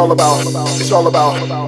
all about. It's all about.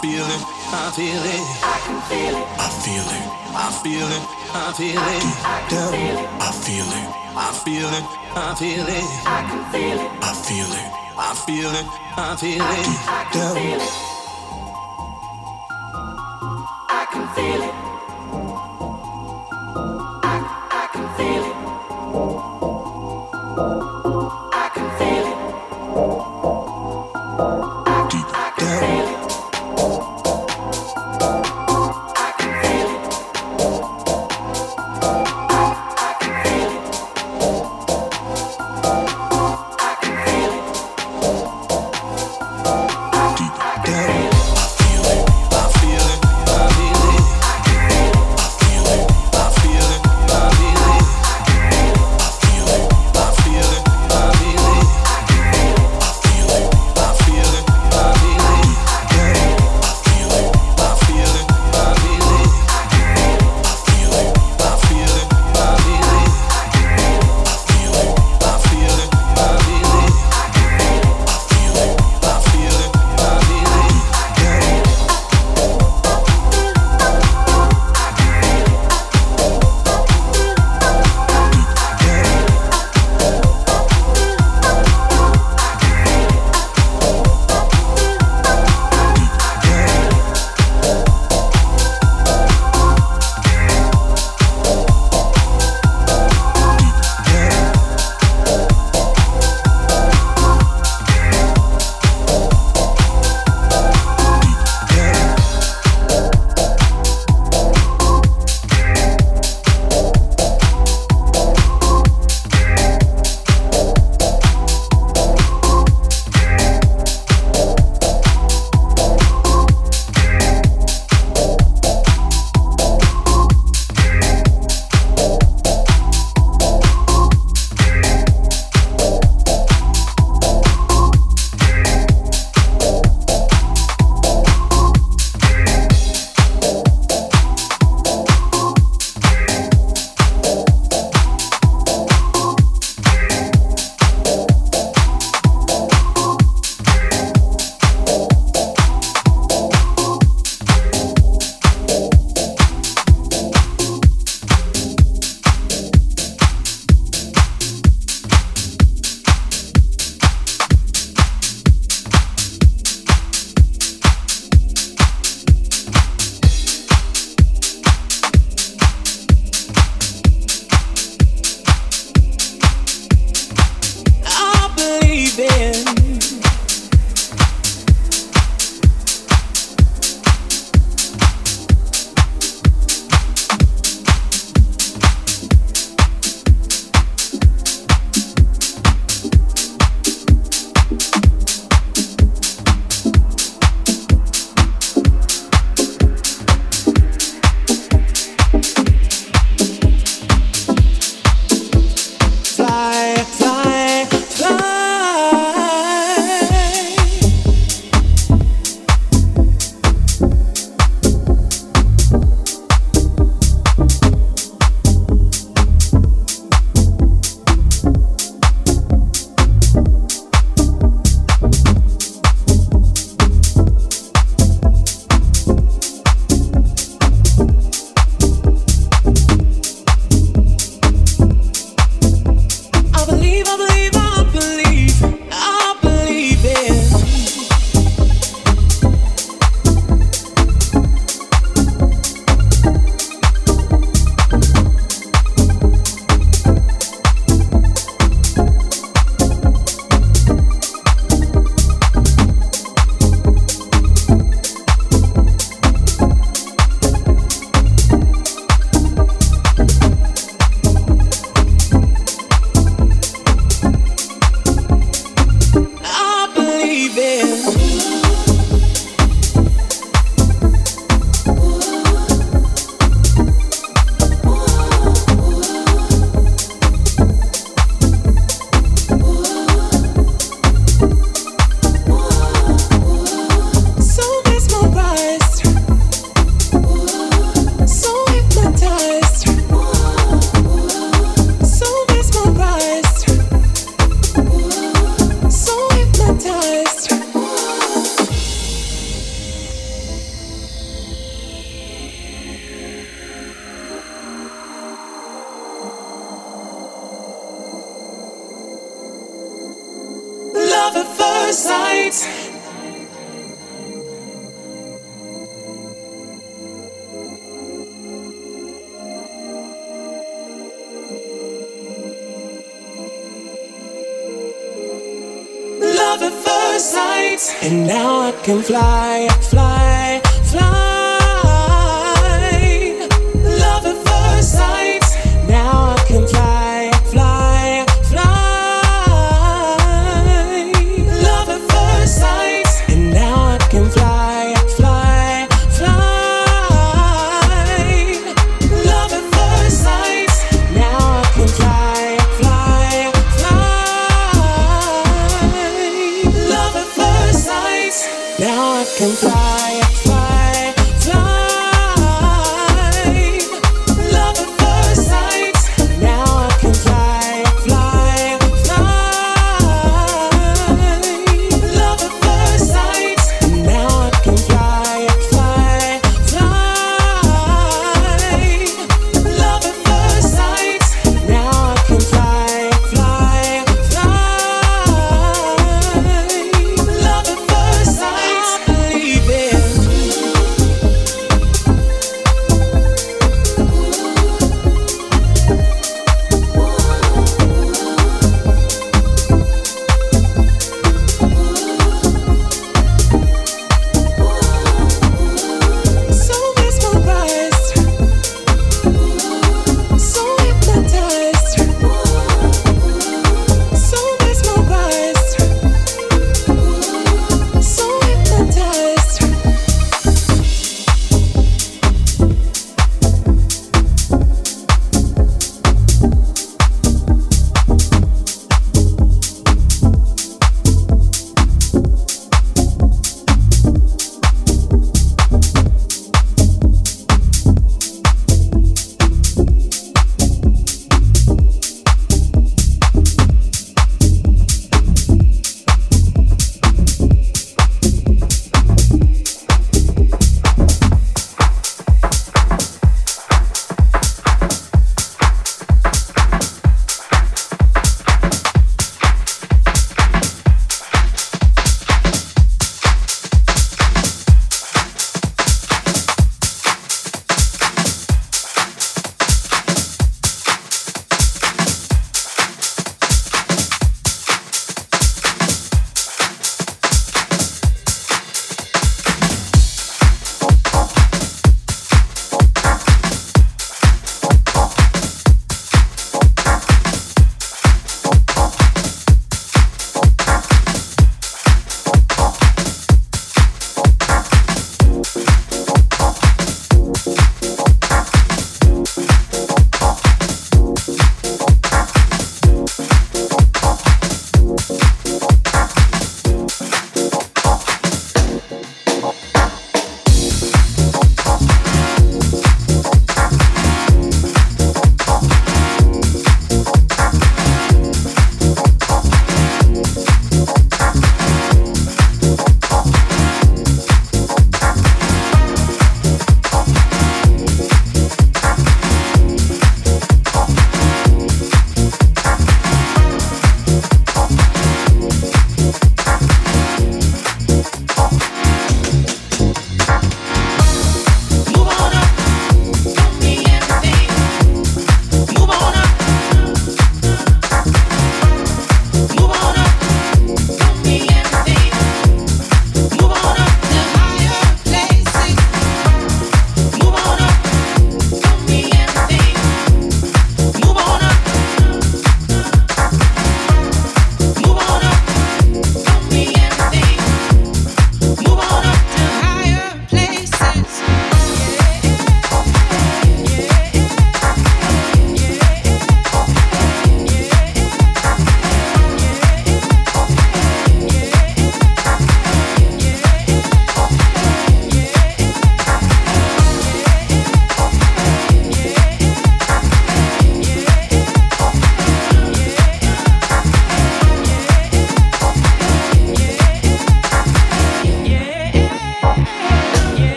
feel it, I feel it. I can feel it. I feel it. I feel it. I feel it. I feel it. I feel it. I feel it. I feel it. I feel it. I feel it. I feel it. I feel it. I can feel it.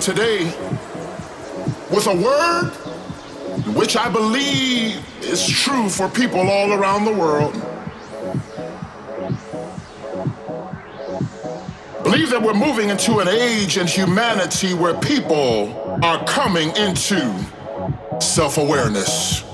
Today with a word which I believe is true for people all around the world. Believe that we're moving into an age in humanity where people are coming into self awareness.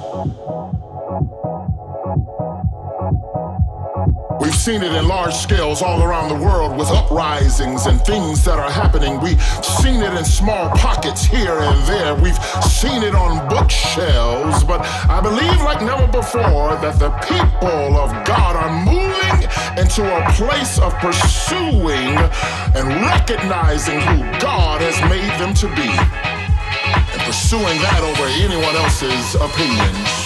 Seen it in large scales all around the world with uprisings and things that are happening. We've seen it in small pockets here and there. We've seen it on bookshelves. But I believe, like never before, that the people of God are moving into a place of pursuing and recognizing who God has made them to be and pursuing that over anyone else's opinions.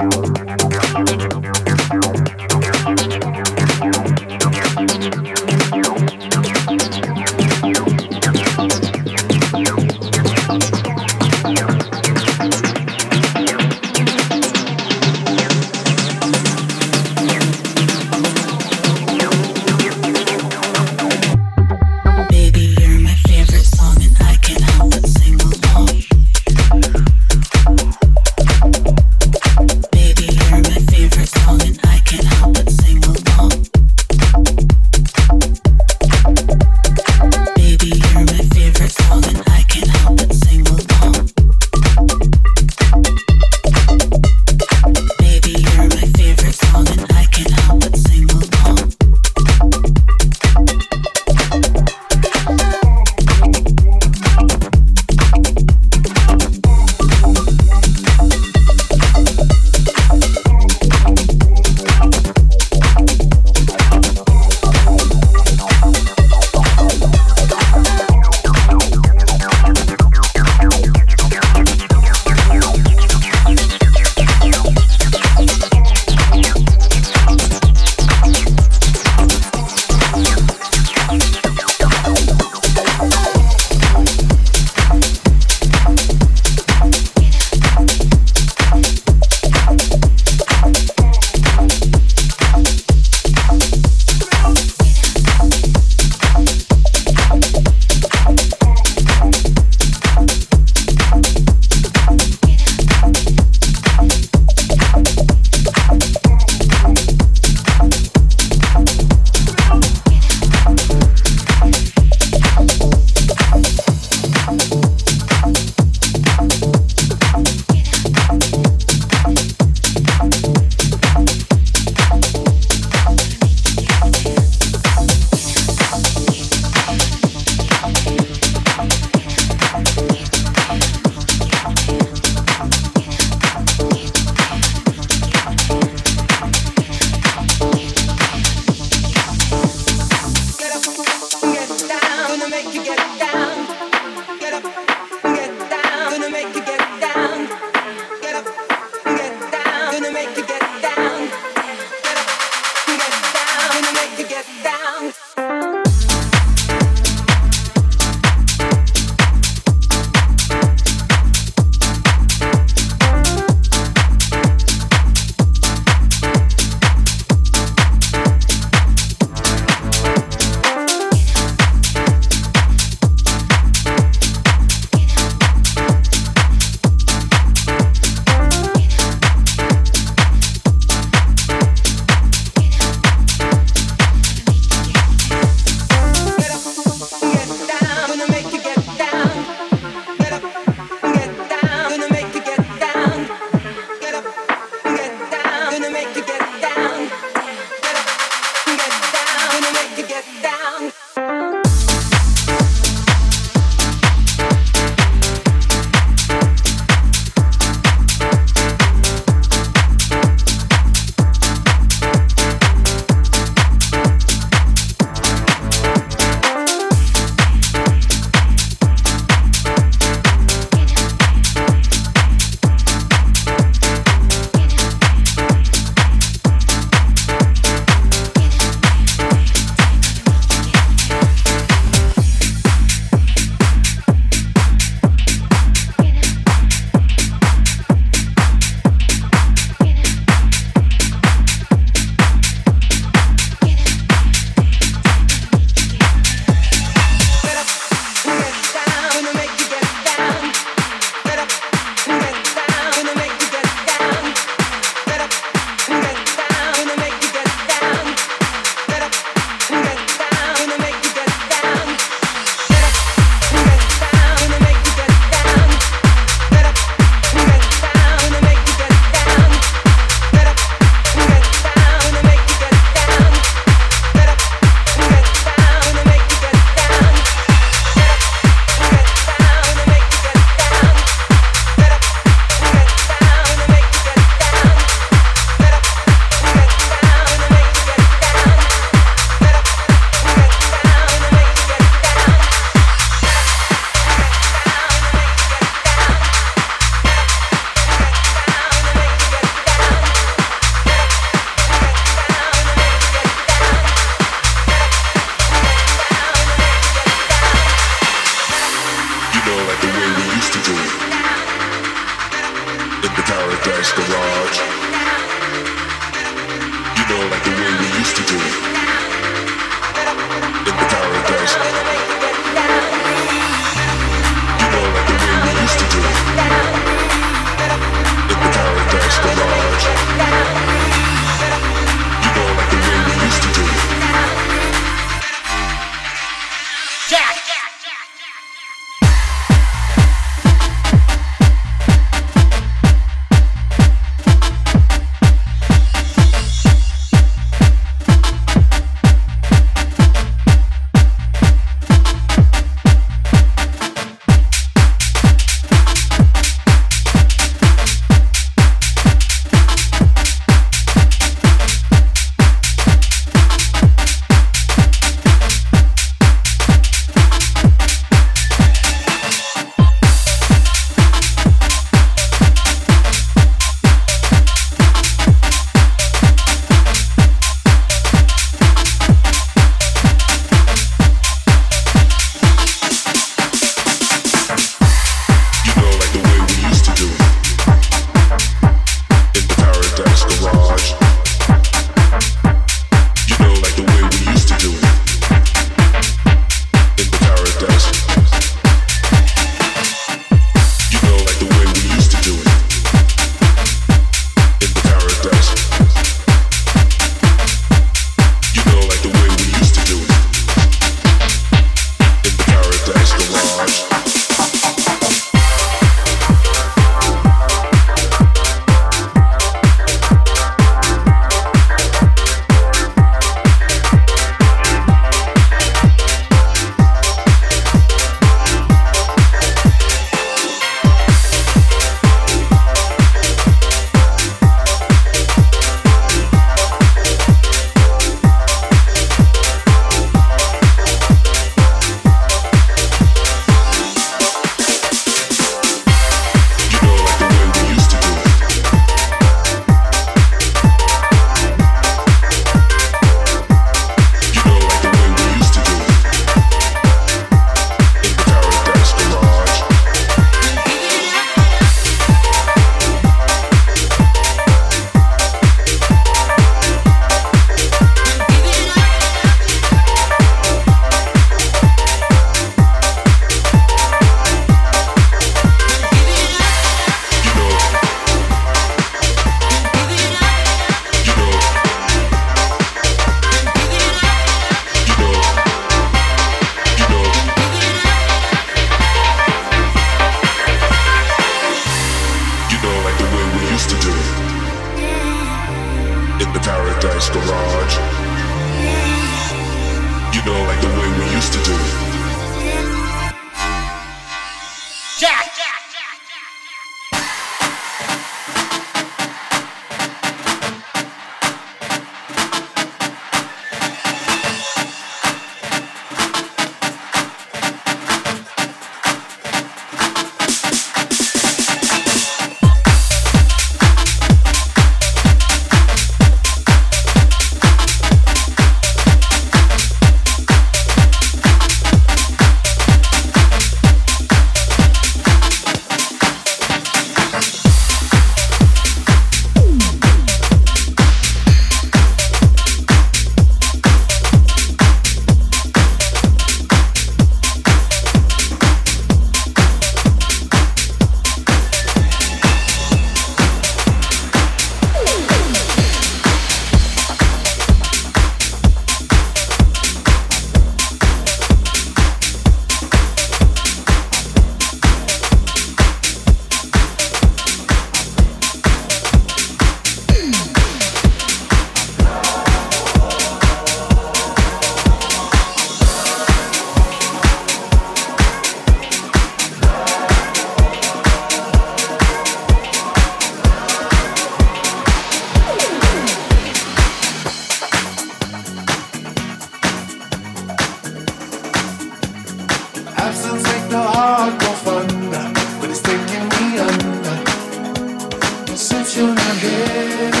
The fight